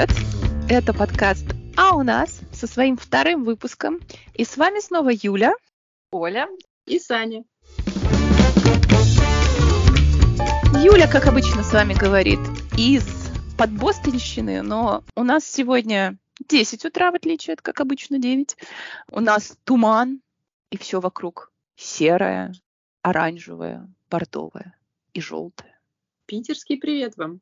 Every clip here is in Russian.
привет! Это подкаст «А у нас» со своим вторым выпуском. И с вами снова Юля, Оля и Саня. Юля, как обычно, с вами говорит из подбостонщины, но у нас сегодня 10 утра, в отличие от, как обычно, 9. У нас туман, и все вокруг серое, оранжевое, бордовое и желтое. Питерский привет вам.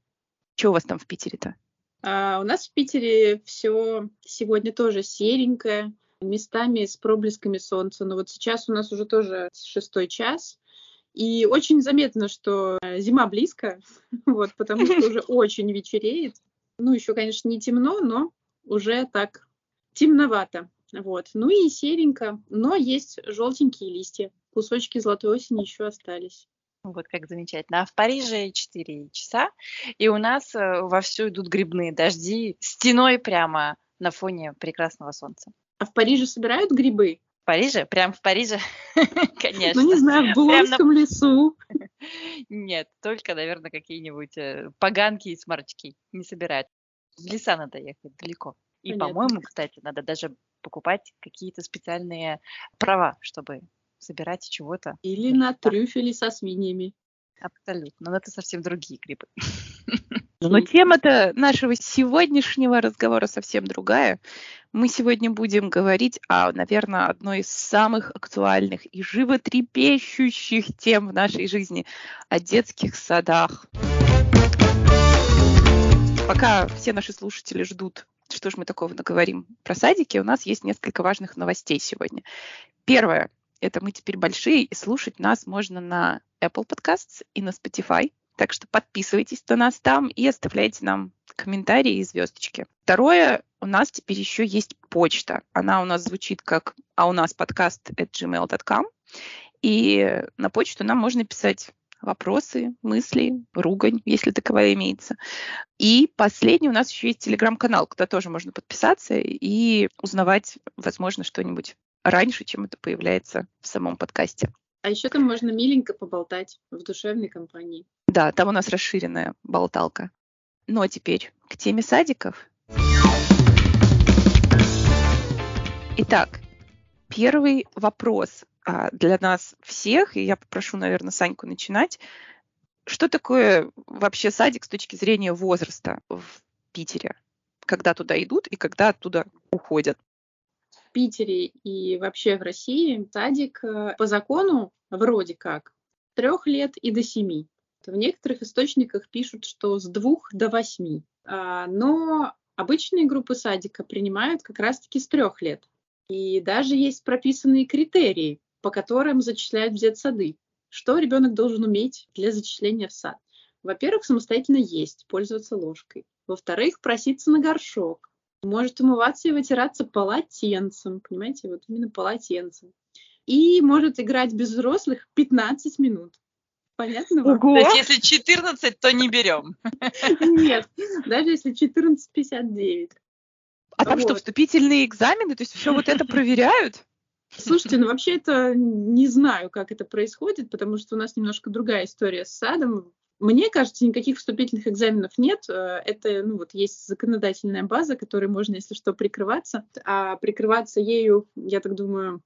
Что у вас там в Питере-то? А, у нас в Питере все сегодня тоже серенькое, местами с проблесками солнца. Но вот сейчас у нас уже тоже шестой час. И очень заметно, что зима близко, вот, потому что уже очень вечереет. Ну, еще, конечно, не темно, но уже так темновато. Вот. Ну и серенько, но есть желтенькие листья. Кусочки золотой осени еще остались. Вот как замечательно. А в Париже 4 часа, и у нас э, вовсю идут грибные дожди стеной прямо на фоне прекрасного солнца. А в Париже собирают грибы? В Париже? Прям в Париже? Конечно. Ну, не знаю, в Булонском на... лесу. Нет, только, наверное, какие-нибудь э, поганки и сморчки не собирают. В леса надо ехать далеко. И, по-моему, кстати, надо даже покупать какие-то специальные права, чтобы собирать чего-то. Или на трюфели со свиньями. Абсолютно. Но это совсем другие грибы. Но тема-то нашего сегодняшнего разговора совсем другая. Мы сегодня будем говорить о, наверное, одной из самых актуальных и животрепещущих тем в нашей жизни – о детских садах. Пока все наши слушатели ждут, что же мы такого наговорим про садики, у нас есть несколько важных новостей сегодня. Первое это мы теперь большие, и слушать нас можно на Apple Podcasts и на Spotify. Так что подписывайтесь на нас там и оставляйте нам комментарии и звездочки. Второе, у нас теперь еще есть почта. Она у нас звучит как «а у нас подкаст at gmail.com». И на почту нам можно писать вопросы, мысли, ругань, если таковая имеется. И последний у нас еще есть телеграм-канал, куда тоже можно подписаться и узнавать, возможно, что-нибудь раньше, чем это появляется в самом подкасте. А еще там можно миленько поболтать в душевной компании. Да, там у нас расширенная болталка. Ну а теперь к теме садиков. Итак, первый вопрос а, для нас всех, и я попрошу, наверное, Саньку начинать. Что такое вообще садик с точки зрения возраста в Питере? Когда туда идут и когда оттуда уходят? В Питере и вообще в России садик э, по закону вроде как трех лет и до семи. В некоторых источниках пишут, что с двух до восьми. А, но обычные группы садика принимают как раз-таки с трех лет. И даже есть прописанные критерии, по которым зачисляют в детсады. Что ребенок должен уметь для зачисления в сад? Во-первых, самостоятельно есть, пользоваться ложкой. Во-вторых, проситься на горшок. Может умываться и вытираться полотенцем, понимаете, вот именно полотенцем. И может играть без взрослых 15 минут. Понятно вам? Ого. То есть если 14, то не берем. Нет, даже если 14,59. А там вот. что, вступительные экзамены? То есть все вот это проверяют? Слушайте, ну вообще это не знаю, как это происходит, потому что у нас немножко другая история с садом. Мне кажется, никаких вступительных экзаменов нет. Э, это, ну вот, есть законодательная база, которой можно, если что, прикрываться. А прикрываться ею, я так думаю,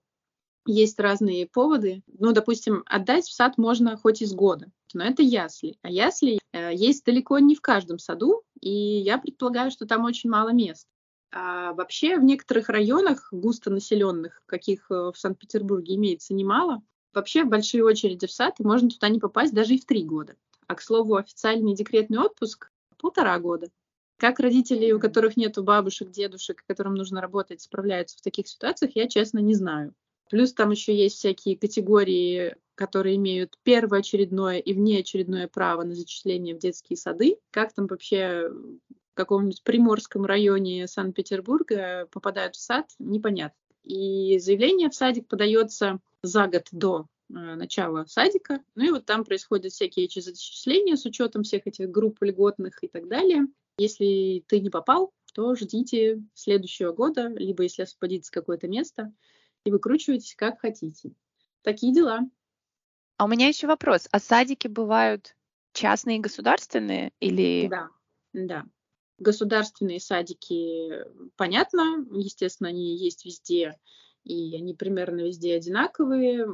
есть разные поводы. Ну, допустим, отдать в сад можно хоть из года, но это ясли. А ясли э, есть далеко не в каждом саду, и я предполагаю, что там очень мало мест. А вообще в некоторых районах густонаселенных, каких э, в Санкт-Петербурге имеется немало, вообще большие очереди в сад, и можно туда не попасть даже и в три года. А, к слову, официальный декретный отпуск – полтора года. Как родители, у которых нет бабушек, дедушек, которым нужно работать, справляются в таких ситуациях, я, честно, не знаю. Плюс там еще есть всякие категории, которые имеют первоочередное и внеочередное право на зачисление в детские сады. Как там вообще в каком-нибудь приморском районе Санкт-Петербурга попадают в сад, непонятно. И заявление в садик подается за год до начала садика. Ну и вот там происходят всякие эти зачисления с учетом всех этих групп льготных и так далее. Если ты не попал, то ждите следующего года, либо если освободится какое-то место, и выкручивайтесь как хотите. Такие дела. А у меня еще вопрос. А садики бывают частные и государственные или... Да, да. Государственные садики, понятно, естественно, они есть везде, и они примерно везде одинаковые.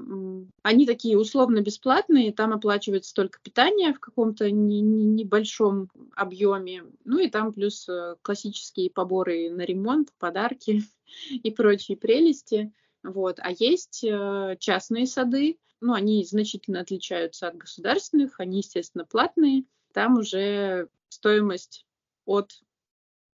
Они такие условно бесплатные, там оплачивается только питание в каком-то небольшом объеме, ну и там плюс э, классические поборы на ремонт, подарки и прочие прелести. Вот. А есть э, частные сады, ну, они значительно отличаются от государственных, они, естественно, платные. Там уже стоимость от...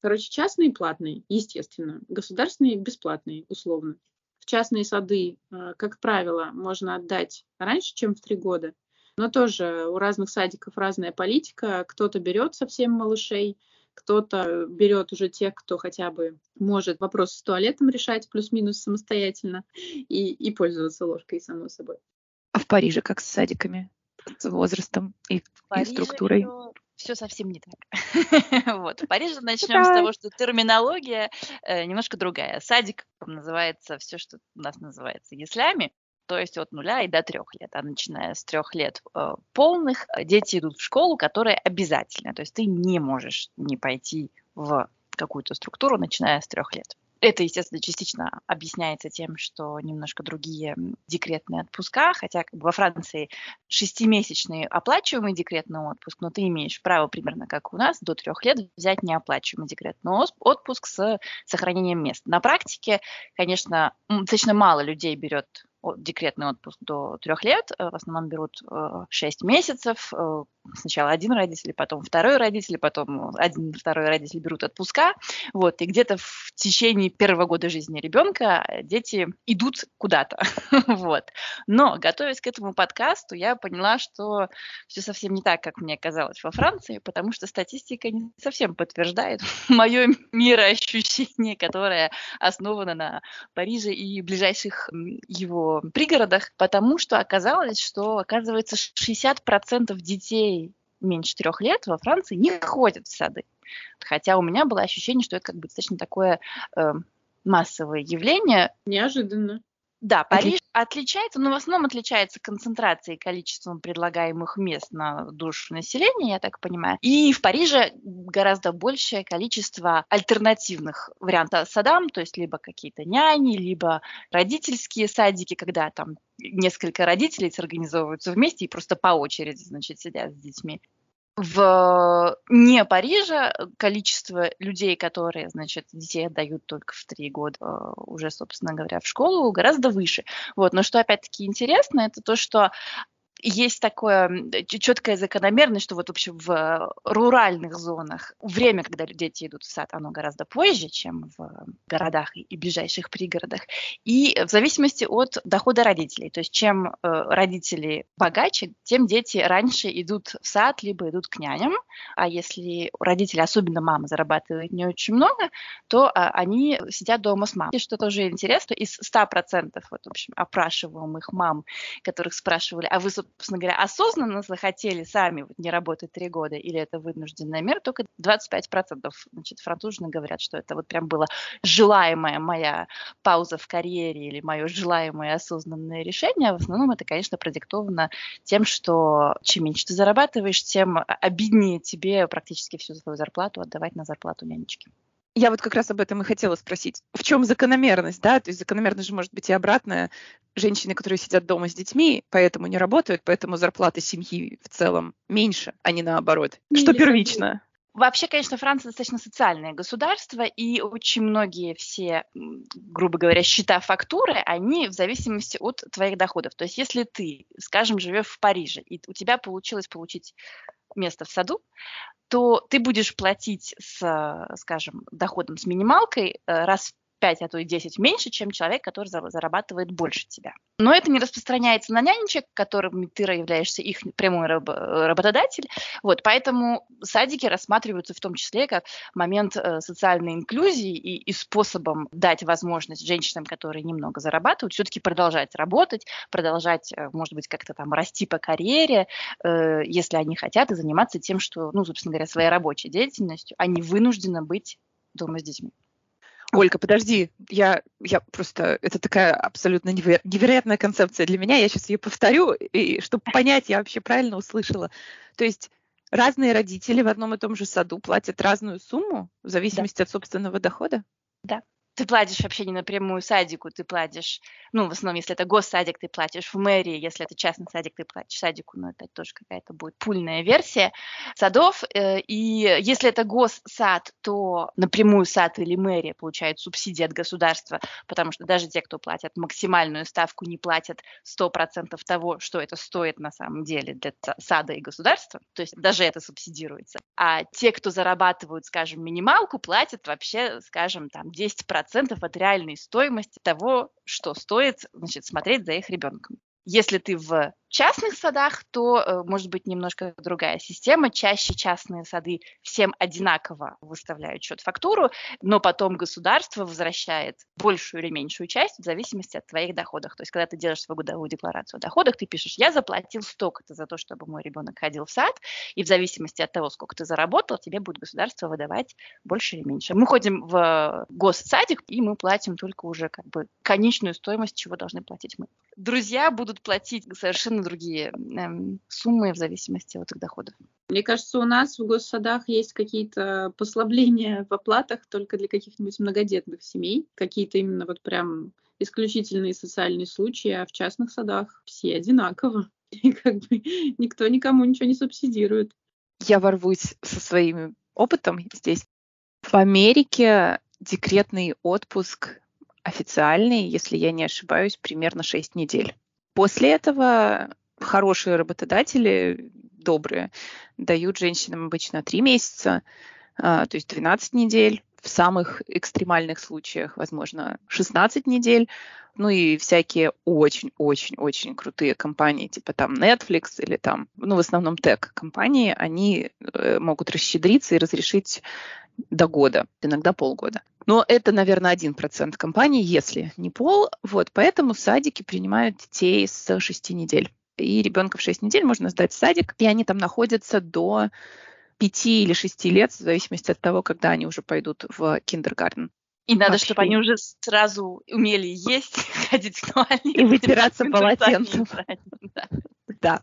Короче, частные платные, естественно. Государственные бесплатные, условно. В частные сады, э, как правило, можно отдать раньше, чем в три года. Но тоже у разных садиков разная политика. Кто-то берет совсем малышей, кто-то берет уже тех, кто хотя бы может вопрос с туалетом решать плюс-минус самостоятельно и, и пользоваться ложкой, само собой. А в Париже как с садиками? С возрастом и, и структурой? Все совсем не так. вот. В Париже начнем с того, что терминология э, немножко другая. Садик называется все, что у нас называется яслями, то есть от нуля и до трех лет. А начиная с трех лет э, полных э, дети идут в школу, которая обязательная. То есть ты не можешь не пойти в какую-то структуру, начиная с трех лет. Это, естественно, частично объясняется тем, что немножко другие декретные отпуска, хотя как бы во Франции шестимесячный оплачиваемый декретный отпуск, но ты имеешь право примерно как у нас до трех лет взять неоплачиваемый декретный отпуск с сохранением мест. На практике, конечно, достаточно мало людей берет декретный отпуск до трех лет. Э, в основном берут э, шесть месяцев. Э, сначала один родитель, потом второй родитель, потом один, второй родитель берут отпуска. Вот, и где-то в течение первого года жизни ребенка дети идут куда-то. вот. Но, готовясь к этому подкасту, я поняла, что все совсем не так, как мне казалось во Франции, потому что статистика не совсем подтверждает мое мироощущение, которое основано на Париже и ближайших его пригородах, потому что оказалось, что, оказывается, 60% детей меньше трех лет во Франции не ходят в сады. Хотя у меня было ощущение, что это как бы достаточно такое э, массовое явление. Неожиданно. Да, Париж отличается, но в основном отличается концентрацией количеством предлагаемых мест на душу населения, я так понимаю. И в Париже гораздо большее количество альтернативных вариантов садам, то есть либо какие-то няни, либо родительские садики, когда там несколько родителей организовываются вместе и просто по очереди, значит, сидят с детьми в не Париже количество людей, которые, значит, детей отдают только в три года э, уже, собственно говоря, в школу, гораздо выше. Вот. Но что опять-таки интересно, это то, что есть такое четкая закономерность, что вот вообще в руральных зонах время, когда дети идут в сад, оно гораздо позже, чем в городах и ближайших пригородах. И в зависимости от дохода родителей. То есть чем э, родители богаче, тем дети раньше идут в сад, либо идут к няням. А если родители, особенно мама, зарабатывают не очень много, то а, они сидят дома с мамой. И что тоже интересно, из 100% вот, в общем, опрашиваемых мам, которых спрашивали, а вы, собственно говоря, осознанно захотели сами вот не работать три года, или это вынужденная мера, только 25% значит, францужны говорят, что это вот прям было желаемая моя пауза в карьере или мое желаемое осознанное решение. В основном это, конечно, продиктовано тем, что чем меньше ты зарабатываешь, тем обиднее тебе практически всю свою зарплату отдавать на зарплату нянечки. Я вот как раз об этом и хотела спросить. В чем закономерность, да? То есть закономерность же может быть и обратная. Женщины, которые сидят дома с детьми, поэтому не работают, поэтому зарплата семьи в целом меньше, а не наоборот. Не Что первично? Вообще, конечно, Франция достаточно социальное государство, и очень многие все, грубо говоря, счета фактуры, они в зависимости от твоих доходов. То есть если ты, скажем, живешь в Париже, и у тебя получилось получить место в саду, то ты будешь платить с, скажем, доходом с минималкой э, раз 5, а то и 10 меньше, чем человек, который зарабатывает больше тебя. Но это не распространяется на нянечек, которым ты являешься их прямой раб работодатель. Вот, поэтому садики рассматриваются в том числе как момент э, социальной инклюзии и, и способом дать возможность женщинам, которые немного зарабатывают, все-таки продолжать работать, продолжать, э, может быть, как-то там расти по карьере, э, если они хотят, и заниматься тем, что, ну, собственно говоря, своей рабочей деятельностью, они вынуждены быть дома с детьми. Ольга, подожди, я, я просто, это такая абсолютно невероятная концепция для меня, я сейчас ее повторю, и чтобы понять, я вообще правильно услышала. То есть разные родители в одном и том же саду платят разную сумму в зависимости да. от собственного дохода? Да ты платишь вообще не напрямую садику, ты платишь, ну, в основном, если это госсадик, ты платишь в мэрии, если это частный садик, ты платишь садику, но это тоже какая-то будет пульная версия садов. Э, и если это госсад, то напрямую сад или мэрия получают субсидии от государства, потому что даже те, кто платят максимальную ставку, не платят 100% того, что это стоит на самом деле для сада и государства, то есть даже это субсидируется. А те, кто зарабатывают, скажем, минималку, платят вообще, скажем, там 10% процентов от реальной стоимости того, что стоит значит, смотреть за их ребенком. Если ты в частных садах, то э, может быть немножко другая система. Чаще частные сады всем одинаково выставляют счет-фактуру, но потом государство возвращает большую или меньшую часть в зависимости от твоих доходов. То есть, когда ты делаешь свою годовую декларацию о доходах, ты пишешь, я заплатил столько-то за то, чтобы мой ребенок ходил в сад, и в зависимости от того, сколько ты заработал, тебе будет государство выдавать больше или меньше. Мы ходим в госсадик, и мы платим только уже как бы конечную стоимость, чего должны платить мы. Друзья будут платить совершенно другие эм, суммы в зависимости от их доходов. Мне кажется, у нас в госсадах есть какие-то послабления в оплатах только для каких-нибудь многодетных семей, какие-то именно вот прям исключительные социальные случаи, а в частных садах все одинаково. И как бы никто никому ничего не субсидирует. Я ворвусь со своим опытом здесь. В Америке декретный отпуск официальный, если я не ошибаюсь, примерно 6 недель. После этого хорошие работодатели, добрые, дают женщинам обычно 3 месяца, а, то есть 12 недель, в самых экстремальных случаях, возможно, 16 недель. Ну и всякие очень-очень-очень крутые компании, типа там Netflix или там, ну в основном тег-компании, они э, могут расщедриться и разрешить до года, иногда полгода. Но это, наверное, один процент компаний, если не пол. Вот, поэтому садики принимают детей с 6 недель. И ребенка в 6 недель можно сдать в садик, и они там находятся до 5 или 6 лет, в зависимости от того, когда они уже пойдут в киндергартен. И надо, Вообще. чтобы они уже сразу умели есть, ходить в туалет. И вытираться полотенцем. Да. да.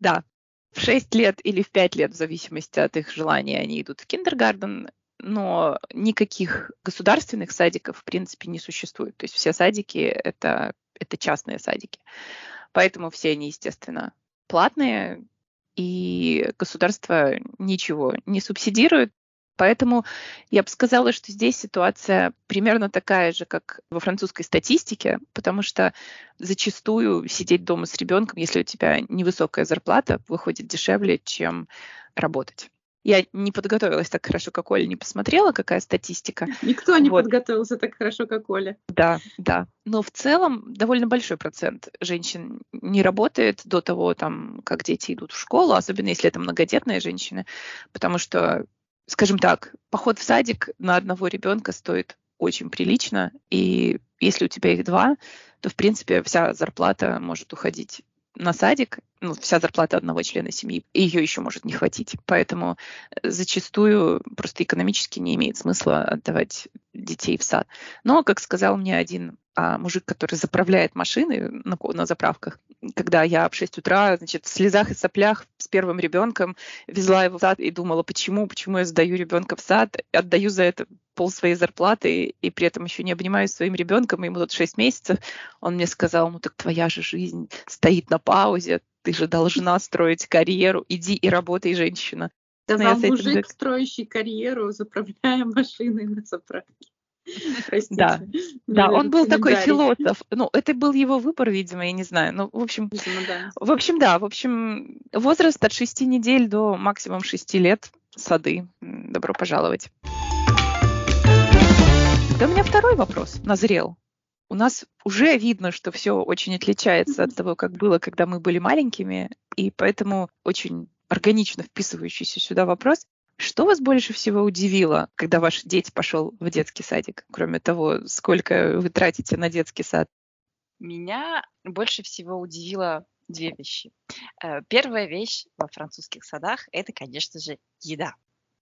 Да в 6 лет или в 5 лет, в зависимости от их желания, они идут в киндергарден, но никаких государственных садиков, в принципе, не существует. То есть все садики это, — это частные садики. Поэтому все они, естественно, платные, и государство ничего не субсидирует. Поэтому я бы сказала, что здесь ситуация примерно такая же, как во французской статистике, потому что зачастую сидеть дома с ребенком, если у тебя невысокая зарплата, выходит дешевле, чем работать. Я не подготовилась так хорошо, как Оля, не посмотрела, какая статистика. Никто не вот. подготовился так хорошо, как Оля. Да, да. Но в целом довольно большой процент женщин не работает до того, там, как дети идут в школу, особенно если это многодетные женщины, потому что скажем так, поход в садик на одного ребенка стоит очень прилично, и если у тебя их два, то, в принципе, вся зарплата может уходить на садик, ну, вся зарплата одного члена семьи, и ее еще может не хватить. Поэтому зачастую просто экономически не имеет смысла отдавать детей в сад. Но, как сказал мне один а, мужик, который заправляет машины на, на заправках, когда я в 6 утра, значит, в слезах и соплях с первым ребенком везла его в сад и думала, почему, почему я сдаю ребенка в сад, отдаю за это пол своей зарплаты и при этом еще не обнимаюсь своим ребенком, ему тут 6 месяцев, он мне сказал, ну так твоя же жизнь стоит на паузе, ты же должна строить карьеру, иди и работай, женщина. Сказал мужик, этим... строящий карьеру, заправляя машины на заправке. Простите. Да, да, он был такой философ. Ну, это был его выбор, видимо, я не знаю. Ну, в общем, видимо, да. в общем, да, в общем, возраст от 6 недель до максимум 6 лет сады. Добро пожаловать. Да у меня второй вопрос назрел. У нас уже видно, что все очень отличается от того, как было, когда мы были маленькими, и поэтому очень органично вписывающийся сюда вопрос. Что вас больше всего удивило, когда ваш дети пошел в детский садик, кроме того, сколько вы тратите на детский сад? Меня больше всего удивило две вещи. Э, первая вещь во французских садах – это, конечно же, еда.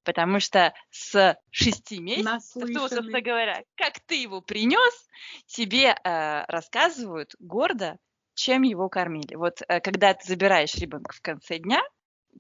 Потому что с шести месяцев, то, собственно говоря, как ты его принес, тебе э, рассказывают гордо, чем его кормили. Вот э, когда ты забираешь ребенка в конце дня,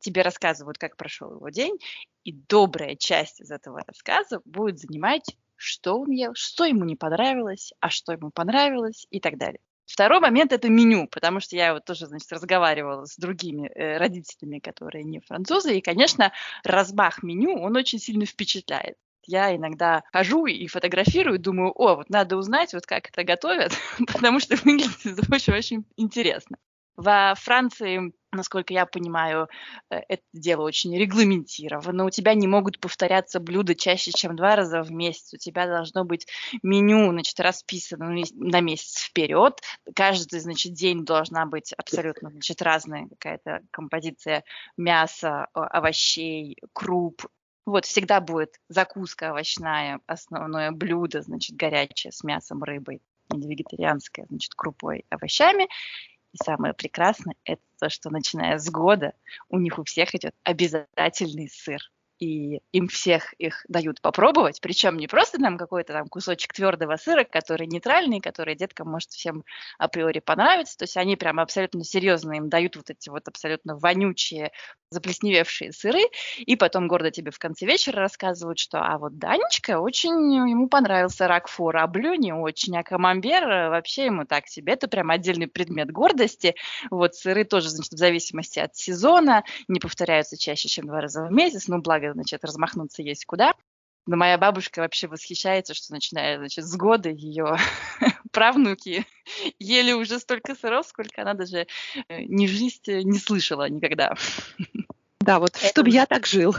тебе рассказывают, как прошел его день, и добрая часть из этого рассказа будет занимать, что он ел, что ему не понравилось, а что ему понравилось и так далее. Второй момент – это меню, потому что я вот тоже, значит, разговаривала с другими э, родителями, которые не французы, и, конечно, размах меню, он очень сильно впечатляет. Я иногда хожу и фотографирую, думаю, о, вот надо узнать, вот как это готовят, потому что выглядит очень-очень интересно. Во Франции, насколько я понимаю, э, это дело очень регламентировано. У тебя не могут повторяться блюда чаще, чем два раза в месяц. У тебя должно быть меню, значит, расписано на месяц вперед. Каждый, значит, день должна быть абсолютно, значит, разная какая-то композиция мяса, овощей, круп, вот, всегда будет закуска овощная, основное блюдо, значит, горячее с мясом, рыбой, или вегетарианское, значит, крупой, овощами. И самое прекрасное – это то, что начиная с года у них у всех идет обязательный сыр. И им всех их дают попробовать, причем не просто нам какой-то там кусочек твердого сыра, который нейтральный, который деткам может всем априори понравиться, то есть они прямо абсолютно серьезно им дают вот эти вот абсолютно вонючие, заплесневевшие сыры, и потом гордо тебе в конце вечера рассказывают, что а вот Данечка очень ему понравился ракфор, а Блю не очень, а камамбер вообще ему так себе, это прям отдельный предмет гордости, вот сыры тоже, значит, в зависимости от сезона, не повторяются чаще, чем два раза в месяц, ну, благо значит, размахнуться есть куда. Но моя бабушка вообще восхищается, что начиная, значит, с года ее правнуки ели уже столько сыров, сколько она даже э, ни в жизни не слышала никогда. Да, вот Это... чтобы я так жил.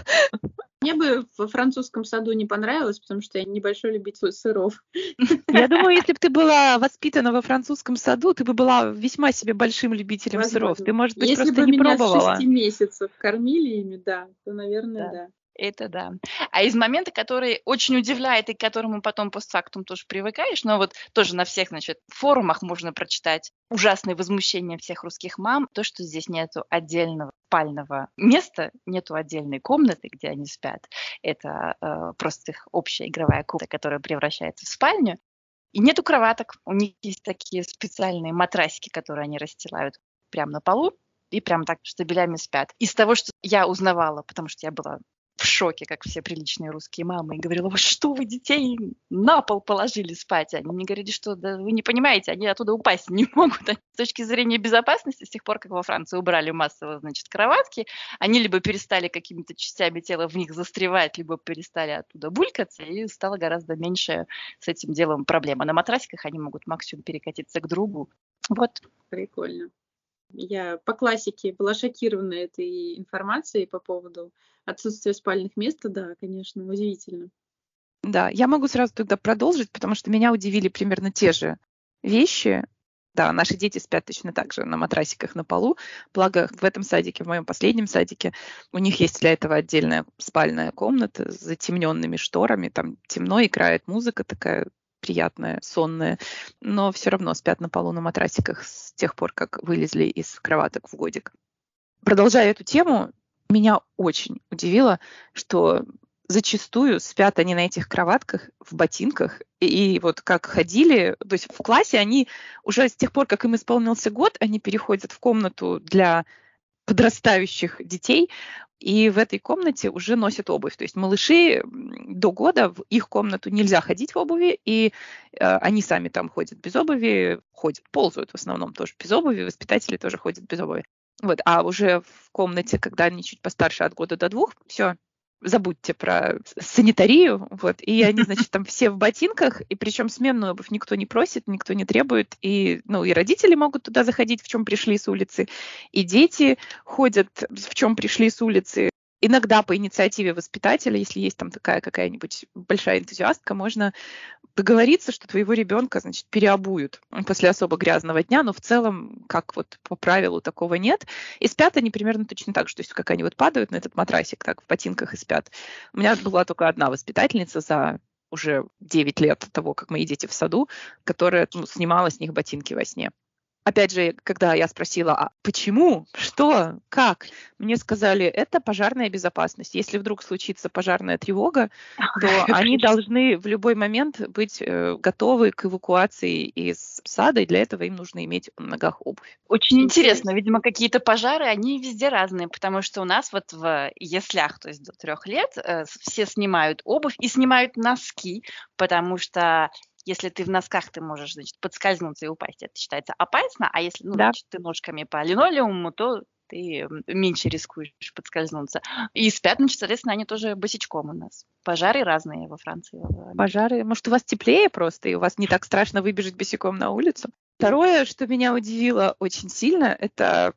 Мне бы во французском саду не понравилось, потому что я небольшой любитель сыров. Я думаю, если бы ты была воспитана во французском саду, ты бы была весьма себе большим любителем Возможно. сыров. Ты, может быть, если просто бы не меня пробовала. С 6 месяцев кормили ими, да, то, наверное, да. да. Это да. А из момента, который очень удивляет и к которому потом постфактум тоже привыкаешь, но вот тоже на всех, значит, форумах можно прочитать ужасное возмущение всех русских мам, то, что здесь нету отдельного спального места, нету отдельной комнаты, где они спят. Это э, просто их общая игровая комната, которая превращается в спальню. И нету кроваток. У них есть такие специальные матрасики, которые они расстилают прямо на полу и прям так штабелями спят. Из того, что я узнавала, потому что я была шоке, как все приличные русские мамы, и говорила, вы что, вы детей на пол положили спать? Они мне говорили, что да, вы не понимаете, они оттуда упасть не могут. С точки зрения безопасности, с тех пор, как во Франции убрали массово, значит, кроватки, они либо перестали какими-то частями тела в них застревать, либо перестали оттуда булькаться, и стало гораздо меньше с этим делом проблема. На матрасиках они могут максимум перекатиться к другу. Вот. Прикольно. Я по классике была шокирована этой информацией по поводу отсутствия спальных мест. Да, конечно, удивительно. Да, я могу сразу тогда продолжить, потому что меня удивили примерно те же вещи. Да, наши дети спят точно так же на матрасиках на полу. Благо, в этом садике, в моем последнем садике, у них есть для этого отдельная спальная комната с затемненными шторами. Там темно, играет музыка такая приятное, сонное, но все равно спят на полу на матрасиках с тех пор, как вылезли из кроваток в годик. Продолжая эту тему, меня очень удивило, что зачастую спят они на этих кроватках в ботинках. И, вот как ходили, то есть в классе они уже с тех пор, как им исполнился год, они переходят в комнату для подрастающих детей, и в этой комнате уже носят обувь. То есть малыши до года в их комнату нельзя ходить в обуви, и э, они сами там ходят без обуви, ходят, ползают в основном тоже без обуви, воспитатели тоже ходят без обуви. Вот, а уже в комнате, когда они чуть постарше от года до двух, все, забудьте про санитарию, вот, и они, значит, там все в ботинках, и причем сменную обувь никто не просит, никто не требует, и, ну, и родители могут туда заходить, в чем пришли с улицы, и дети ходят, в чем пришли с улицы, иногда по инициативе воспитателя, если есть там такая какая-нибудь большая энтузиастка, можно договориться, что твоего ребенка, значит, переобуют после особо грязного дня, но в целом, как вот по правилу, такого нет. И спят они примерно точно так же, то есть как они вот падают на этот матрасик, так в ботинках и спят. У меня была только одна воспитательница за уже 9 лет того, как мои дети в саду, которая ну, снимала с них ботинки во сне. Опять же, когда я спросила, а почему, что, как, мне сказали, это пожарная безопасность. Если вдруг случится пожарная тревога, то они должны в любой момент быть э, готовы к эвакуации из сада, и для этого им нужно иметь в ногах обувь. Очень интересно. Видимо, какие-то пожары, они везде разные, потому что у нас вот в яслях, то есть до трех лет, э, все снимают обувь и снимают носки, потому что если ты в носках, ты можешь, значит, подскользнуться и упасть. Это считается опасно, а если, ну, да. значит, ты ножками по линолеуму, то ты меньше рискуешь подскользнуться. И спят, значит, соответственно, они тоже босичком у нас. Пожары разные во Франции. Пожары, может, у вас теплее просто, и у вас не так страшно выбежать босиком на улицу? Второе, что меня удивило очень сильно, это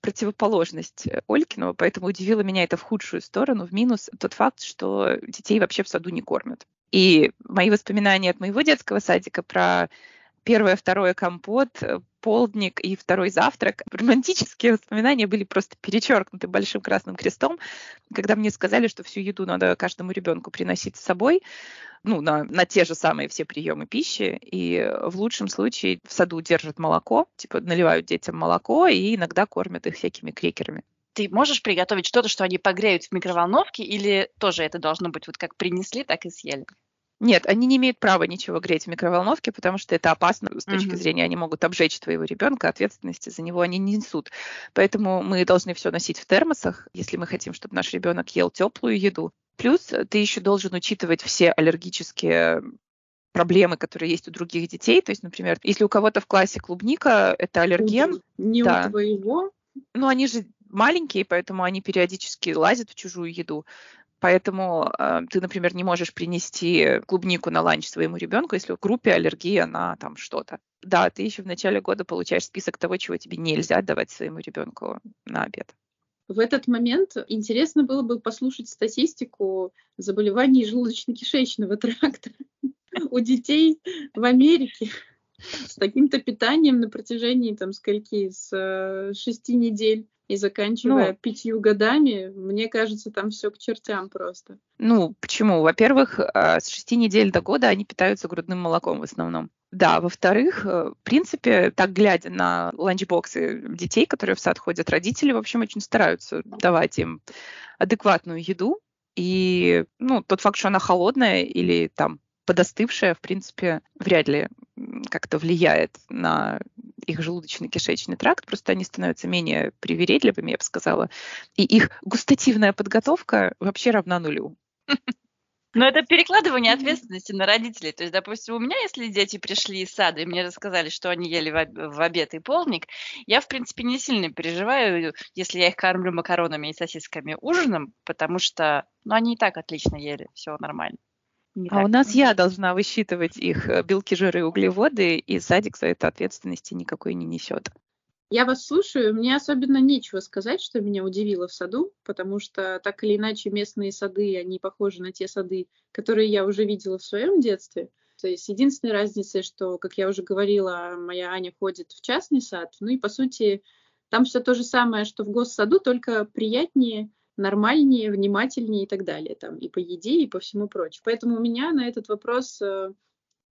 противоположность Олькинова, поэтому удивило меня это в худшую сторону, в минус тот факт, что детей вообще в саду не кормят. И мои воспоминания от моего детского садика про первое, второе компот, полдник и второй завтрак. Романтические воспоминания были просто перечеркнуты большим красным крестом, когда мне сказали, что всю еду надо каждому ребенку приносить с собой, ну, на, на те же самые все приемы пищи, и в лучшем случае в саду держат молоко, типа наливают детям молоко и иногда кормят их всякими крекерами ты можешь приготовить что-то, что они погреют в микроволновке, или тоже это должно быть вот как принесли, так и съели? Нет, они не имеют права ничего греть в микроволновке, потому что это опасно с точки uh-huh. зрения, они могут обжечь твоего ребенка, ответственности за него они не несут. Поэтому мы должны все носить в термосах, если мы хотим, чтобы наш ребенок ел теплую еду. Плюс ты еще должен учитывать все аллергические проблемы, которые есть у других детей. То есть, например, если у кого-то в классе клубника, это аллерген. Не да. у твоего? Ну, они же маленькие, поэтому они периодически лазят в чужую еду. Поэтому э, ты, например, не можешь принести клубнику на ланч своему ребенку, если в группе аллергия на там что-то. Да, ты еще в начале года получаешь список того, чего тебе нельзя давать своему ребенку на обед. В этот момент интересно было бы послушать статистику заболеваний желудочно-кишечного тракта у детей в Америке с таким-то питанием на протяжении там скольки, с э, шести недель и заканчивая ну, пятью годами, мне кажется, там все к чертям просто. Ну, почему? Во-первых, а, с шести недель до года они питаются грудным молоком в основном. Да, во-вторых, э, в принципе, так глядя на ланчбоксы детей, которые в сад ходят, родители, в общем, очень стараются давать им адекватную еду. И ну, тот факт, что она холодная или там подостывшая, в принципе, вряд ли как-то влияет на их желудочно-кишечный тракт, просто они становятся менее привередливыми, я бы сказала, и их густативная подготовка вообще равна нулю. Но это перекладывание ответственности на родителей. То есть, допустим, у меня, если дети пришли из сада и мне рассказали, что они ели в обед и полник, я, в принципе, не сильно переживаю, если я их кормлю макаронами и сосисками ужином, потому что ну, они и так отлично ели, все нормально. Не а так. у нас я должна высчитывать их э, белки, жиры углеводы, и садик за это ответственности никакой не несет. Я вас слушаю, мне особенно нечего сказать, что меня удивило в саду, потому что так или иначе местные сады, они похожи на те сады, которые я уже видела в своем детстве. То есть единственная разница, что, как я уже говорила, моя Аня ходит в частный сад, ну и по сути там все то же самое, что в госсаду, только приятнее, нормальнее, внимательнее и так далее, там, и по еде, и по всему прочему. Поэтому у меня на этот вопрос э,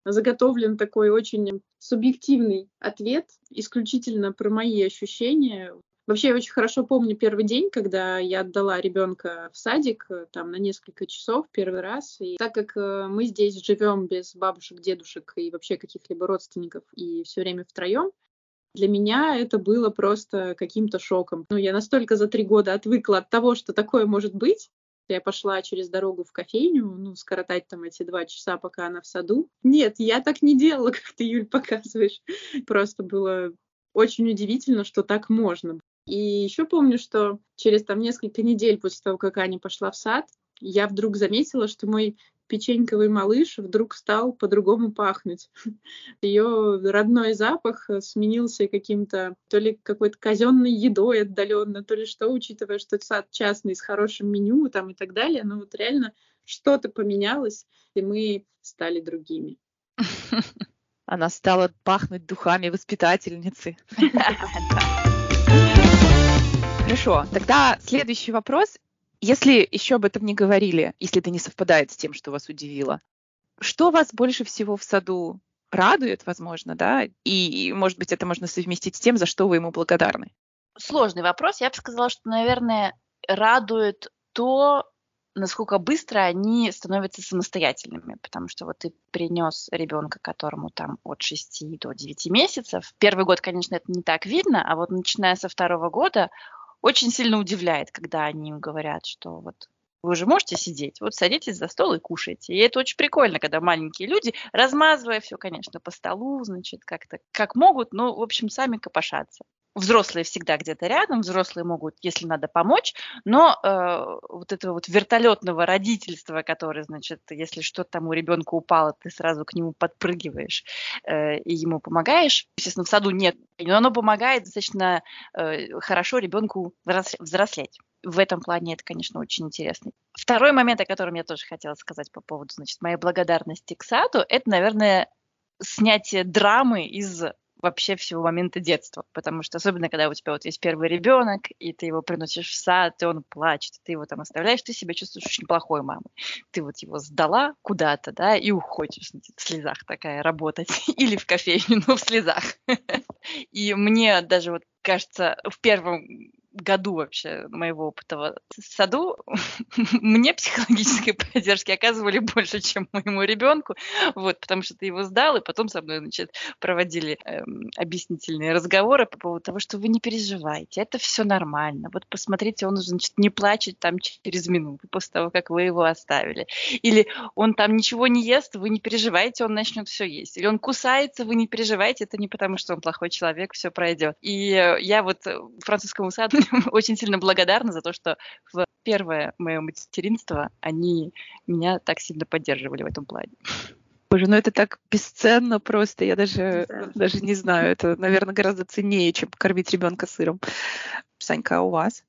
заготовлен такой очень субъективный ответ, исключительно про мои ощущения. Вообще, я очень хорошо помню первый день, когда я отдала ребенка в садик, э, там, на несколько часов первый раз. И так как э, мы здесь живем без бабушек, дедушек и вообще каких-либо родственников и все время втроем, для меня это было просто каким-то шоком. Ну, я настолько за три года отвыкла от того, что такое может быть. Я пошла через дорогу в кофейню, ну, скоротать там эти два часа, пока она в саду. Нет, я так не делала, как ты, Юль, показываешь. Просто было очень удивительно, что так можно. И еще помню, что через там несколько недель после того, как Аня пошла в сад, я вдруг заметила, что мой печеньковый малыш вдруг стал по-другому пахнуть. Ее родной запах сменился каким-то то ли какой-то казенной едой отдаленно, то ли что, учитывая, что сад частный с хорошим меню там и так далее. Но вот реально что-то поменялось, и мы стали другими. Она стала пахнуть духами воспитательницы. Хорошо, тогда следующий вопрос. Если еще об этом не говорили, если это не совпадает с тем, что вас удивило, что вас больше всего в саду радует, возможно, да, и, может быть, это можно совместить с тем, за что вы ему благодарны? Сложный вопрос. Я бы сказала, что, наверное, радует то, насколько быстро они становятся самостоятельными, потому что вот ты принес ребенка, которому там от 6 до 9 месяцев. Первый год, конечно, это не так видно, а вот начиная со второго года очень сильно удивляет, когда они им говорят, что вот вы же можете сидеть, вот садитесь за стол и кушайте. И это очень прикольно, когда маленькие люди, размазывая все, конечно, по столу, значит, как-то, как могут, но, в общем, сами копошатся взрослые всегда где-то рядом, взрослые могут, если надо, помочь, но э, вот этого вот вертолетного родительства, которое, значит, если что-то там у ребенка упало, ты сразу к нему подпрыгиваешь э, и ему помогаешь. Естественно, в саду нет, но оно помогает достаточно э, хорошо ребенку взрослеть. В этом плане это, конечно, очень интересно. Второй момент, о котором я тоже хотела сказать по поводу, значит, моей благодарности к саду, это, наверное, снятие драмы из вообще всего момента детства, потому что особенно, когда у тебя вот есть первый ребенок, и ты его приносишь в сад, и он плачет, ты его там оставляешь, ты себя чувствуешь очень плохой мамой. Ты вот его сдала куда-то, да, и уходишь в слезах такая работать, или в кофейню, но в слезах. И мне даже вот кажется, в первом году вообще моего опыта в саду мне психологической поддержки оказывали больше, чем моему ребенку, вот, потому что ты его сдал, и потом со мной, значит, проводили эм, объяснительные разговоры по поводу того, что вы не переживайте, это все нормально, вот посмотрите, он, значит, не плачет там через минуту после того, как вы его оставили, или он там ничего не ест, вы не переживайте, он начнет все есть, или он кусается, вы не переживайте, это не потому, что он плохой человек, все пройдет. И э, я вот французскому саду очень сильно благодарна за то, что в первое мое материнство они меня так сильно поддерживали в этом плане. Боже, ну это так бесценно просто, я даже, да. даже не знаю, это, наверное, гораздо ценнее, чем кормить ребенка сыром. Санька, а у вас?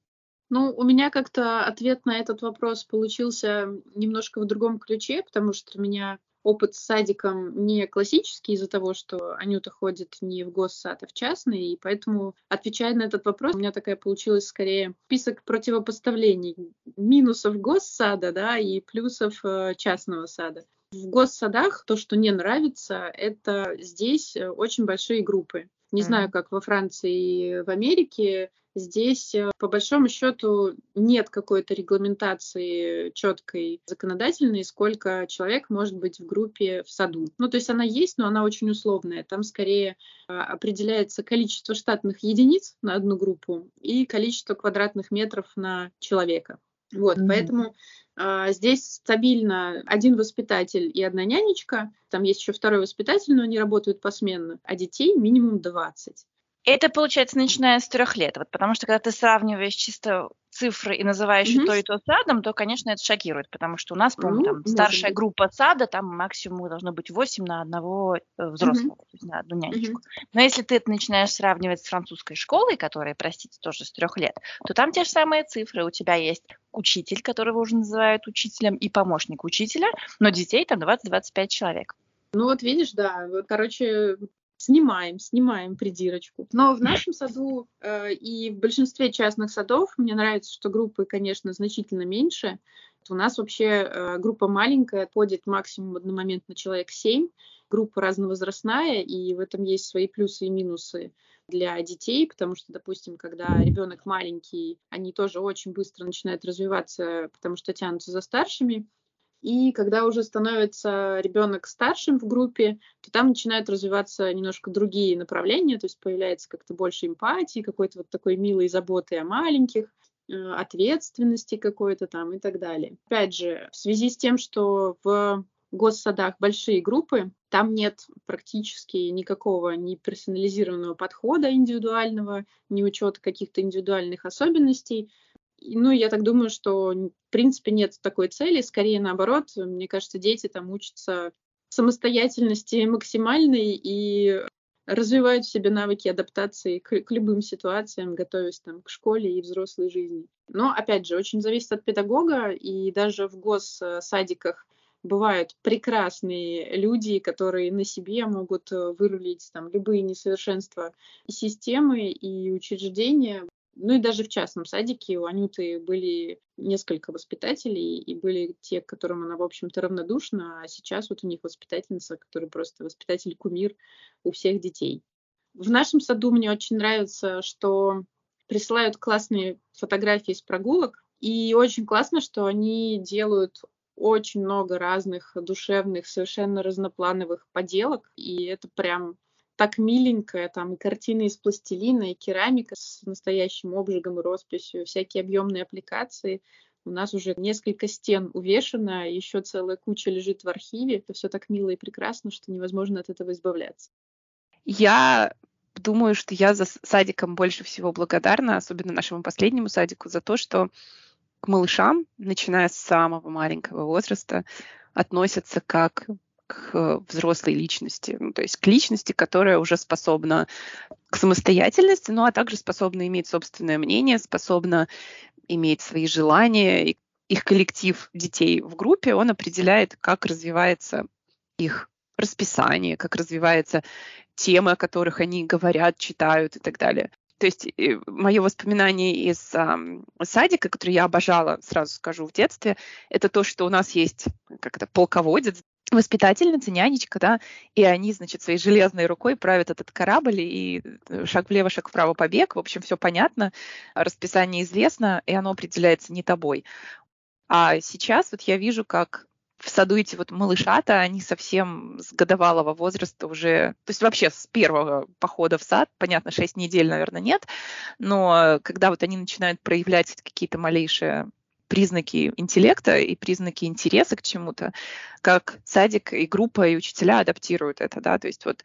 Ну, у меня как-то ответ на этот вопрос получился немножко в другом ключе, потому что у меня опыт с садиком не классический из-за того, что Анюта ходит не в госсад, а в частный, и поэтому, отвечая на этот вопрос, у меня такая получилась скорее список противопоставлений минусов госсада, да, и плюсов э, частного сада. В госсадах то, что не нравится, это здесь э, очень большие группы. Не mm-hmm. знаю, как во Франции и в Америке, Здесь, э, по большому счету, нет какой-то регламентации четкой законодательной, сколько человек может быть в группе в саду. Ну, то есть она есть, но она очень условная. Там скорее а, определяется количество штатных единиц на одну группу и количество квадратных метров на человека. Вот, mm-hmm. поэтому а, здесь стабильно один воспитатель и одна нянечка. Там есть еще второй воспитатель, но они работают посменно, а детей минимум 20. Это получается начиная с трех лет, вот, потому что когда ты сравниваешь чисто цифры и называешь mm-hmm. то и то садом, то, конечно, это шокирует, потому что у нас, по-моему, mm-hmm. там старшая группа сада, там максимум должно быть 8 на одного э, взрослого, mm-hmm. то есть на одну нянечку. Mm-hmm. Но если ты это начинаешь сравнивать с французской школой, которая, простите, тоже с трех лет, то там те же самые цифры. У тебя есть учитель, которого уже называют учителем, и помощник учителя, но детей там 20-25 человек. Ну вот видишь, да, вот, короче, снимаем, снимаем придирочку. Но в нашем саду э, и в большинстве частных садов мне нравится, что группы, конечно, значительно меньше. У нас вообще э, группа маленькая, ходит максимум одномоментно человек 7, группа разновозрастная, и в этом есть свои плюсы и минусы для детей, потому что, допустим, когда ребенок маленький, они тоже очень быстро начинают развиваться, потому что тянутся за старшими. И когда уже становится ребенок старшим в группе, то там начинают развиваться немножко другие направления, то есть появляется как-то больше эмпатии, какой-то вот такой милой заботы о маленьких, э, ответственности какой-то там и так далее. Опять же, в связи с тем, что в госсадах большие группы, там нет практически никакого ни персонализированного подхода индивидуального, ни учета каких-то индивидуальных особенностей, ну, я так думаю, что, в принципе, нет такой цели. Скорее, наоборот, мне кажется, дети там учатся самостоятельности максимальной и развивают в себе навыки адаптации к, к любым ситуациям, готовясь там к школе и взрослой жизни. Но, опять же, очень зависит от педагога, и даже в госсадиках бывают прекрасные люди, которые на себе могут вырулить там любые несовершенства системы, и учреждения Ну и даже в частном садике у Анюты были несколько воспитателей, и были те, к которым она, в общем-то, равнодушна, а сейчас вот у них воспитательница, которая просто воспитатель-кумир у всех детей. В нашем саду мне очень нравится, что присылают классные фотографии с прогулок, и очень классно, что они делают очень много разных душевных, совершенно разноплановых поделок, и это прям так миленькое, там и картины из пластилина, и керамика с настоящим обжигом и росписью, всякие объемные аппликации. У нас уже несколько стен увешано, еще целая куча лежит в архиве. Это все так мило и прекрасно, что невозможно от этого избавляться. Я думаю, что я за садиком больше всего благодарна, особенно нашему последнему садику, за то, что к малышам, начиная с самого маленького возраста, относятся как к взрослой личности, ну, то есть к личности, которая уже способна к самостоятельности, ну а также способна иметь собственное мнение, способна иметь свои желания. И их коллектив детей в группе, он определяет, как развивается их расписание, как развивается темы, о которых они говорят, читают и так далее. То есть э, мое воспоминание из а, садика, который я обожала, сразу скажу, в детстве, это то, что у нас есть как-то полководец, воспитательница, нянечка, да, и они, значит, своей железной рукой правят этот корабль, и э, шаг влево, шаг вправо побег, в общем, все понятно, расписание известно, и оно определяется не тобой. А сейчас вот я вижу, как в саду эти вот малышата, они совсем с годовалого возраста уже, то есть вообще с первого похода в сад, понятно, 6 недель, наверное, нет, но когда вот они начинают проявлять какие-то малейшие признаки интеллекта и признаки интереса к чему-то, как садик и группа и учителя адаптируют это, да, то есть вот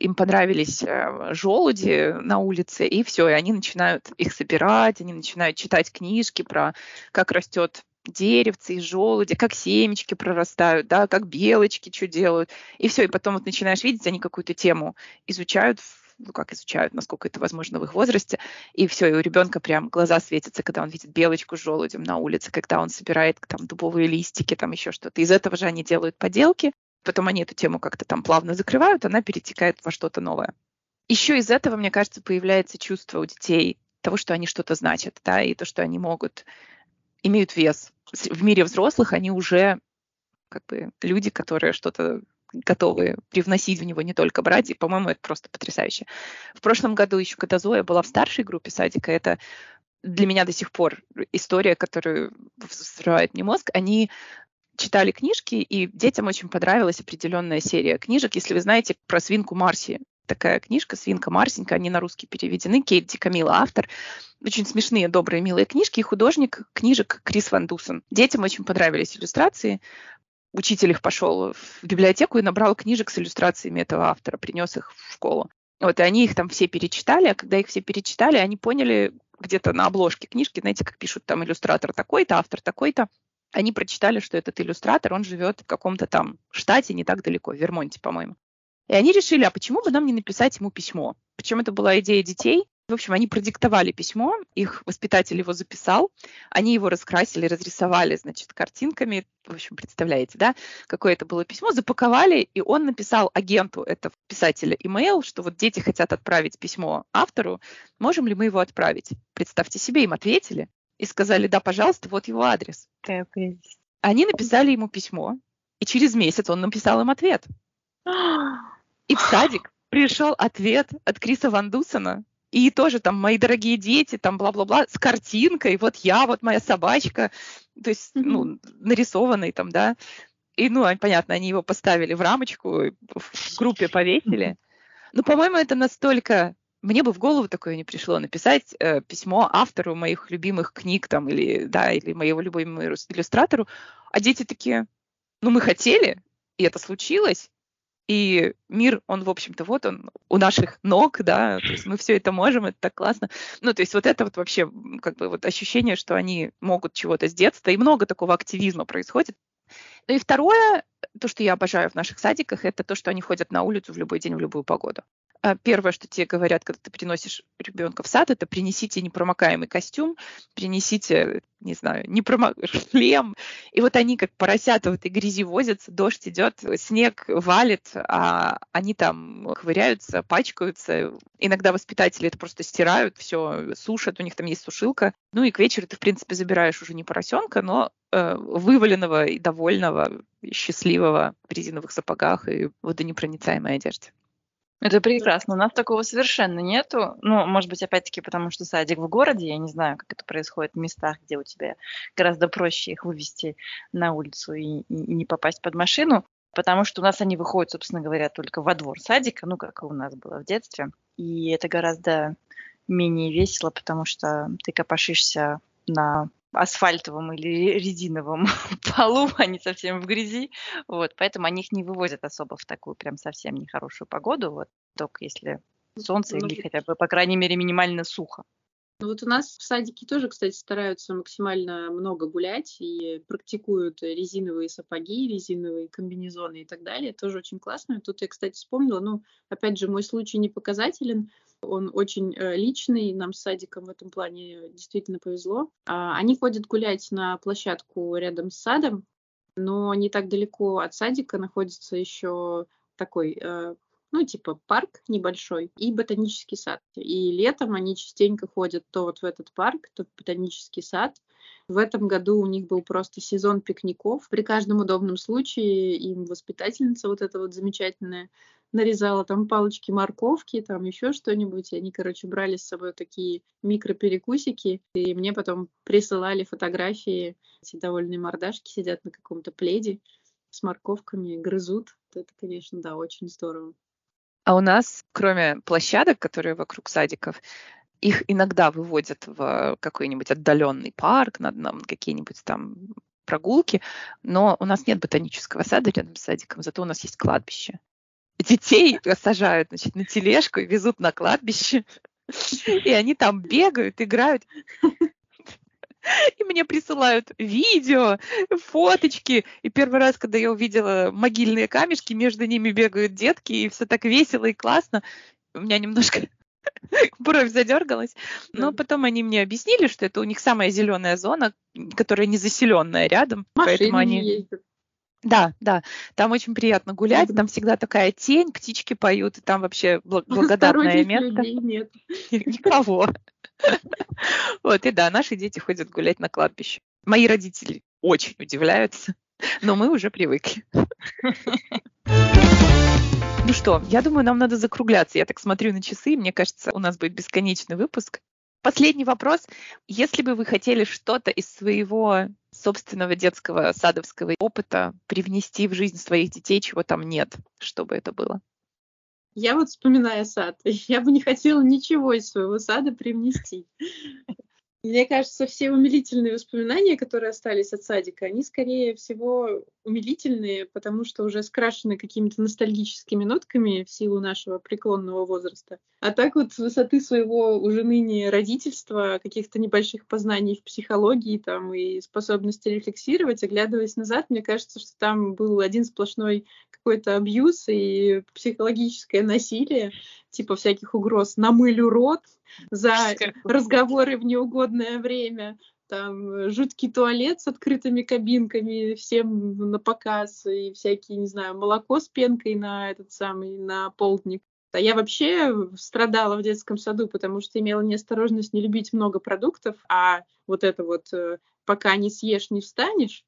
им понравились э, желуди на улице, и все, и они начинают их собирать, они начинают читать книжки про как растет деревцы и желуди, как семечки прорастают, да, как белочки что делают. И все, и потом вот начинаешь видеть, они какую-то тему изучают, ну как изучают, насколько это возможно в их возрасте, и все, и у ребенка прям глаза светятся, когда он видит белочку с желудем на улице, когда он собирает там дубовые листики, там еще что-то. Из этого же они делают поделки, потом они эту тему как-то там плавно закрывают, она перетекает во что-то новое. Еще из этого, мне кажется, появляется чувство у детей того, что они что-то значат, да, и то, что они могут, имеют вес, в мире взрослых они уже как бы люди, которые что-то готовы привносить в него, не только брать, и, по-моему, это просто потрясающе. В прошлом году еще, когда Зоя была в старшей группе садика, это для меня до сих пор история, которую взрывает мне мозг. Они читали книжки, и детям очень понравилась определенная серия книжек. Если вы знаете про свинку Марси, такая книжка «Свинка Марсенька», они на русский переведены, Кейт Камила автор. Очень смешные, добрые, милые книжки, и художник книжек Крис Ван Дусон. Детям очень понравились иллюстрации. Учитель их пошел в библиотеку и набрал книжек с иллюстрациями этого автора, принес их в школу. Вот, и они их там все перечитали, а когда их все перечитали, они поняли где-то на обложке книжки, знаете, как пишут там иллюстратор такой-то, автор такой-то, они прочитали, что этот иллюстратор, он живет в каком-то там штате не так далеко, в Вермонте, по-моему. И они решили, а почему бы нам не написать ему письмо? Причем это была идея детей. В общем, они продиктовали письмо, их воспитатель его записал, они его раскрасили, разрисовали, значит, картинками. В общем, представляете, да, какое это было письмо, запаковали, и он написал агенту этого писателя имейл, что вот дети хотят отправить письмо автору, можем ли мы его отправить? Представьте себе, им ответили и сказали, да, пожалуйста, вот его адрес. Они написали ему письмо, и через месяц он написал им ответ. И в садик пришел ответ от Криса Ван Дусона. И тоже там мои дорогие дети, там бла-бла-бла, с картинкой, вот я, вот моя собачка, то есть, ну, нарисованный там, да. И, ну, понятно, они его поставили в рамочку, в группе повесили. Ну, по-моему, это настолько... Мне бы в голову такое не пришло написать э, письмо автору моих любимых книг там или, да, или моего любимого иллюстратору, а дети такие, ну, мы хотели, и это случилось, и мир, он, в общем-то, вот он у наших ног, да, то есть мы все это можем, это так классно. Ну, то есть вот это вот вообще как бы вот ощущение, что они могут чего-то с детства, и много такого активизма происходит. Ну и второе, то, что я обожаю в наших садиках, это то, что они ходят на улицу в любой день, в любую погоду. А, первое, что тебе говорят, когда ты приносишь ребенка в сад, это принесите непромокаемый костюм, принесите, не знаю, непромо... шлем. И вот они как поросята в этой грязи возятся, дождь идет, снег валит, а они там ковыряются, пачкаются. Иногда воспитатели это просто стирают, все сушат, у них там есть сушилка. Ну и к вечеру ты, в принципе, забираешь уже не поросенка, но э, вываленного и довольного, счастливого в резиновых сапогах и водонепроницаемой одежде. Это прекрасно. У нас такого совершенно нету. Ну, может быть, опять-таки, потому что садик в городе. Я не знаю, как это происходит в местах, где у тебя гораздо проще их вывести на улицу и, и, и не попасть под машину. Потому что у нас они выходят, собственно говоря, только во двор садика, ну, как у нас было в детстве. И это гораздо менее весело, потому что ты копошишься на асфальтовом или резиновом полу, они совсем в грязи, вот, поэтому они их не вывозят особо в такую прям совсем нехорошую погоду, вот, только если солнце ну, или хотя бы, по крайней мере, минимально сухо. Ну вот у нас в садике тоже, кстати, стараются максимально много гулять и практикуют резиновые сапоги, резиновые комбинезоны и так далее. Тоже очень классно. Тут я, кстати, вспомнила, ну, опять же, мой случай не показателен. Он очень э, личный, нам с садиком в этом плане действительно повезло. А, они ходят гулять на площадку рядом с садом, но не так далеко от садика находится еще такой э, ну, типа парк небольшой и ботанический сад. И летом они частенько ходят то вот в этот парк, то в ботанический сад. В этом году у них был просто сезон пикников. При каждом удобном случае им воспитательница вот эта вот замечательная нарезала там палочки морковки, там еще что-нибудь. Они, короче, брали с собой такие микроперекусики. И мне потом присылали фотографии. Эти довольные мордашки сидят на каком-то пледе с морковками, грызут. Это, конечно, да, очень здорово. А у нас, кроме площадок, которые вокруг садиков, их иногда выводят в какой-нибудь отдаленный парк, на, на какие-нибудь там прогулки, но у нас нет ботанического сада рядом с садиком, зато у нас есть кладбище. Детей сажают значит, на тележку и везут на кладбище, и они там бегают, играют. И мне присылают видео, фоточки. И первый раз, когда я увидела могильные камешки, между ними бегают детки, и все так весело и классно, у меня немножко бровь задергалась. Но потом они мне объяснили, что это у них самая зеленая зона, которая не заселенная рядом. Машины поэтому они... ездят. Да, да, там очень приятно гулять, там всегда такая тень, птички поют, и там вообще благодатное место. нет. Никого. Вот, и да, наши дети ходят гулять на кладбище. Мои родители очень удивляются, но мы уже привыкли. Ну что, я думаю, нам надо закругляться. Я так смотрю на часы, мне кажется, у нас будет бесконечный выпуск. Последний вопрос. Если бы вы хотели что-то из своего собственного детского садовского опыта привнести в жизнь своих детей, чего там нет, чтобы это было? Я вот вспоминая сад, я бы не хотела ничего из своего сада привнести. Мне кажется, все умилительные воспоминания, которые остались от садика, они, скорее всего, умилительные, потому что уже скрашены какими-то ностальгическими нотками в силу нашего преклонного возраста. А так вот с высоты своего уже ныне родительства, каких-то небольших познаний в психологии там и способности рефлексировать, оглядываясь назад, мне кажется, что там был один сплошной какой-то абьюз и психологическое насилие, типа всяких угроз «намылю рот», за разговоры в неугодное время, там э, жуткий туалет с открытыми кабинками, всем на показ, и всякие, не знаю, молоко с пенкой на этот самый, на полдник. А я вообще страдала в детском саду, потому что имела неосторожность не любить много продуктов, а вот это вот э, пока не съешь, не встанешь.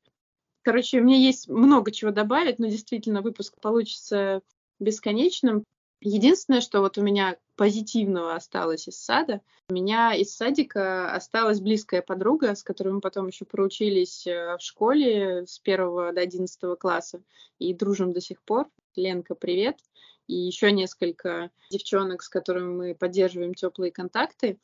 Короче, у меня есть много чего добавить, но действительно выпуск получится бесконечным. Единственное, что вот у меня позитивного осталось из сада, у меня из садика осталась близкая подруга, с которой мы потом еще проучились э, в школе с первого до одиннадцатого класса и дружим до сих пор. Ленка, привет! И еще несколько девчонок, с которыми мы поддерживаем теплые контакты.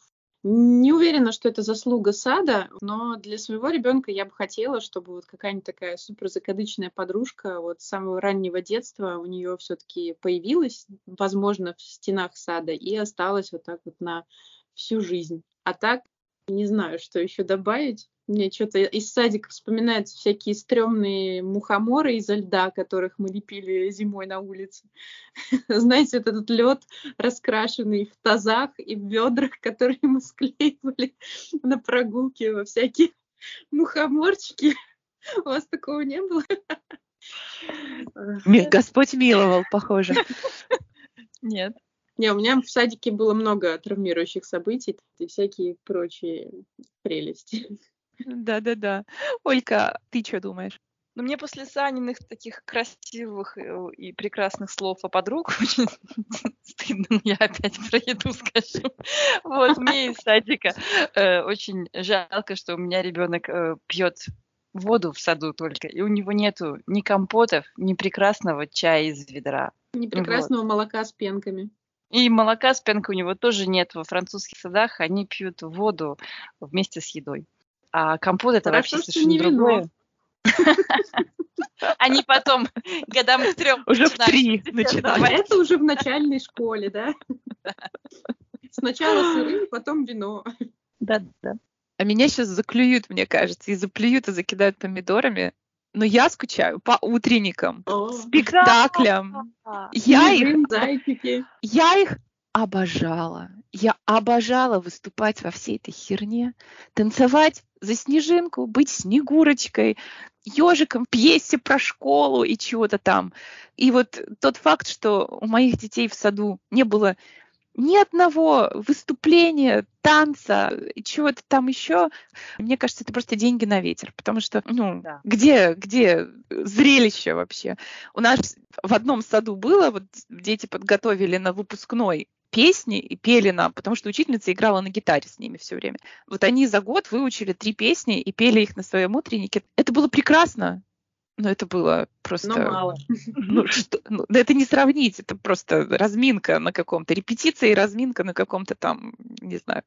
Не уверена, что это заслуга сада, но для своего ребенка я бы хотела, чтобы вот какая-нибудь такая супер закадычная подружка вот с самого раннего детства у нее все-таки появилась, возможно, в стенах сада и осталась вот так вот на всю жизнь. А так Не знаю, что еще добавить. Мне что-то из садика вспоминаются всякие стрёмные мухоморы изо льда, которых мы лепили зимой на улице. Знаете, вот этот лед раскрашенный в тазах и в ведрах, которые мы склеивали на прогулке во всякие мухоморчики. У вас такого не было? Господь миловал, похоже. Нет. Не, у меня в садике было много травмирующих событий и всякие прочие прелести. Да-да-да. Олька, ты что думаешь? Ну, мне после Саниных таких красивых э, и прекрасных слов о подруг очень стыдно, но я опять про еду скажу. Вот, мне из садика э, очень жалко, что у меня ребенок э, пьет воду в саду только, и у него нету ни компотов, ни прекрасного чая из ведра. Ни прекрасного вот. молока с пенками. И молока с пенкой у него тоже нет во французских садах, они пьют воду вместе с едой. А компот это Хорошо, вообще совершенно другое. Они потом годам к трем уже в три начинают. Это уже в начальной школе, да? Сначала сыры, потом вино. Да, да. А меня сейчас заклюют, мне кажется, и заплюют, и закидают помидорами. Но я скучаю по утренникам, О, спектаклям. Да. Я их, я их обожала. Я обожала выступать во всей этой херне, танцевать за снежинку, быть снегурочкой, ежиком пьесе про школу и чего-то там. И вот тот факт, что у моих детей в саду не было ни одного выступления, танца, чего-то там еще. Мне кажется, это просто деньги на ветер, потому что, ну, да. где, где зрелище вообще? У нас в одном саду было, вот дети подготовили на выпускной песни и пели нам, потому что учительница играла на гитаре с ними все время. Вот они за год выучили три песни и пели их на своем утреннике. Это было прекрасно. Но это было просто... Но мало. Ну, что, ну, это не сравнить, это просто разминка на каком-то, репетиция и разминка на каком-то там, не знаю,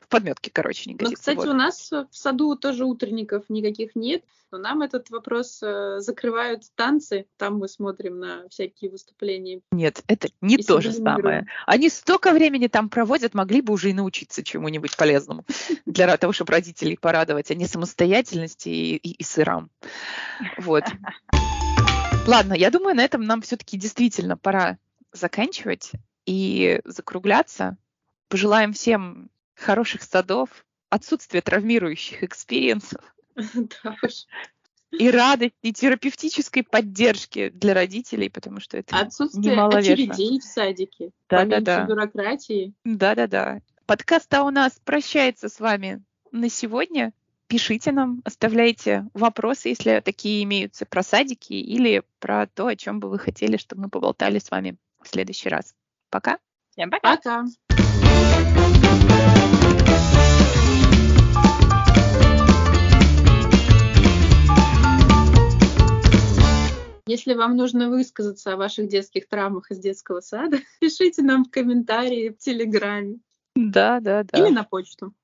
в подметке, короче, не годится. Ну, кстати, вот. у нас в саду тоже утренников никаких нет, но нам этот вопрос э, закрывают танцы, там мы смотрим на всякие выступления. Нет, это не и то же самое. Они столько времени там проводят, могли бы уже и научиться чему-нибудь полезному для того, чтобы родителей порадовать, а не самостоятельности и, и, и сырам. Вот. Ладно, я думаю, на этом нам все-таки действительно пора заканчивать и закругляться. Пожелаем всем хороших садов, отсутствия травмирующих experience ов. И радости, и терапевтической поддержки для родителей, потому что это Отсутствие очередей в садике, да, да, да. бюрократии. Да-да-да. Подкаст а у нас прощается с вами на сегодня. Пишите нам, оставляйте вопросы, если такие имеются про садики или про то, о чем бы вы хотели, чтобы мы поболтали с вами в следующий раз. Пока. Всем пока. Пока. Если вам нужно высказаться о ваших детских травмах из детского сада, пишите нам в комментарии в Телеграме. Да, да, да. Или на почту.